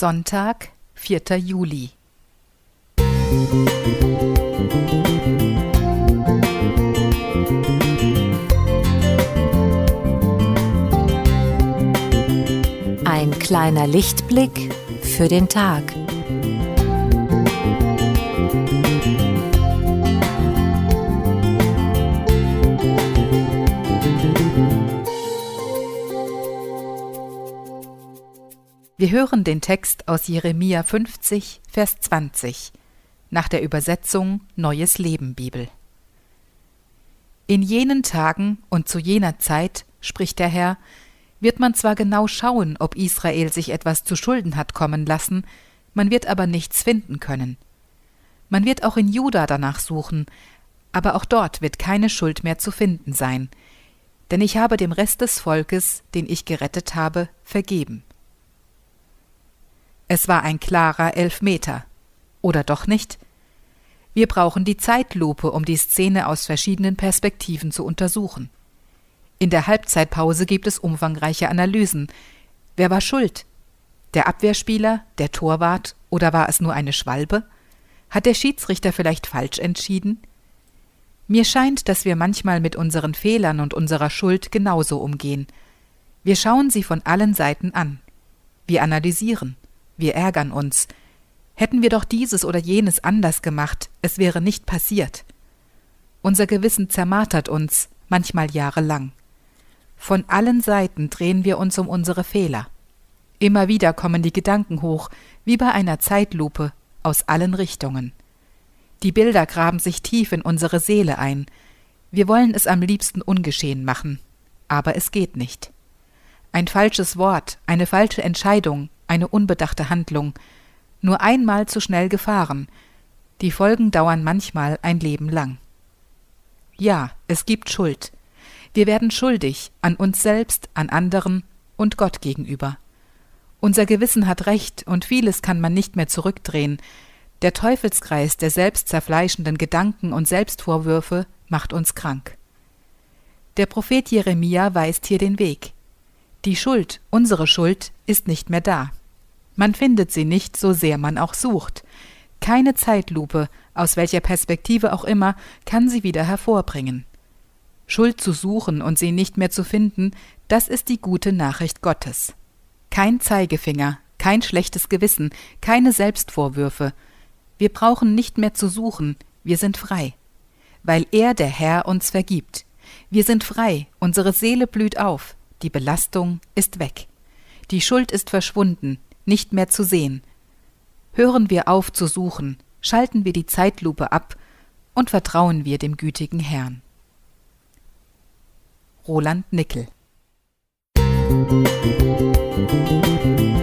Sonntag, 4. Juli. Ein kleiner Lichtblick für den Tag. Wir hören den Text aus Jeremia 50, Vers 20 nach der Übersetzung Neues Leben Bibel. In jenen Tagen und zu jener Zeit, spricht der Herr, wird man zwar genau schauen, ob Israel sich etwas zu Schulden hat kommen lassen, man wird aber nichts finden können. Man wird auch in Juda danach suchen, aber auch dort wird keine Schuld mehr zu finden sein, denn ich habe dem Rest des Volkes, den ich gerettet habe, vergeben. Es war ein klarer Elfmeter. Oder doch nicht? Wir brauchen die Zeitlupe, um die Szene aus verschiedenen Perspektiven zu untersuchen. In der Halbzeitpause gibt es umfangreiche Analysen. Wer war schuld? Der Abwehrspieler, der Torwart oder war es nur eine Schwalbe? Hat der Schiedsrichter vielleicht falsch entschieden? Mir scheint, dass wir manchmal mit unseren Fehlern und unserer Schuld genauso umgehen. Wir schauen sie von allen Seiten an. Wir analysieren. Wir ärgern uns. Hätten wir doch dieses oder jenes anders gemacht, es wäre nicht passiert. Unser Gewissen zermartert uns, manchmal jahrelang. Von allen Seiten drehen wir uns um unsere Fehler. Immer wieder kommen die Gedanken hoch, wie bei einer Zeitlupe, aus allen Richtungen. Die Bilder graben sich tief in unsere Seele ein. Wir wollen es am liebsten ungeschehen machen, aber es geht nicht. Ein falsches Wort, eine falsche Entscheidung, eine unbedachte Handlung, nur einmal zu schnell gefahren, die Folgen dauern manchmal ein Leben lang. Ja, es gibt Schuld. Wir werden schuldig an uns selbst, an anderen und Gott gegenüber. Unser Gewissen hat recht und vieles kann man nicht mehr zurückdrehen. Der Teufelskreis der selbstzerfleischenden Gedanken und Selbstvorwürfe macht uns krank. Der Prophet Jeremia weist hier den Weg. Die Schuld, unsere Schuld, ist nicht mehr da. Man findet sie nicht, so sehr man auch sucht. Keine Zeitlupe, aus welcher Perspektive auch immer, kann sie wieder hervorbringen. Schuld zu suchen und sie nicht mehr zu finden, das ist die gute Nachricht Gottes. Kein Zeigefinger, kein schlechtes Gewissen, keine Selbstvorwürfe. Wir brauchen nicht mehr zu suchen, wir sind frei. Weil er, der Herr, uns vergibt. Wir sind frei, unsere Seele blüht auf, die Belastung ist weg. Die Schuld ist verschwunden, nicht mehr zu sehen. Hören wir auf zu suchen, schalten wir die Zeitlupe ab und vertrauen wir dem gütigen Herrn. Roland Nickel Musik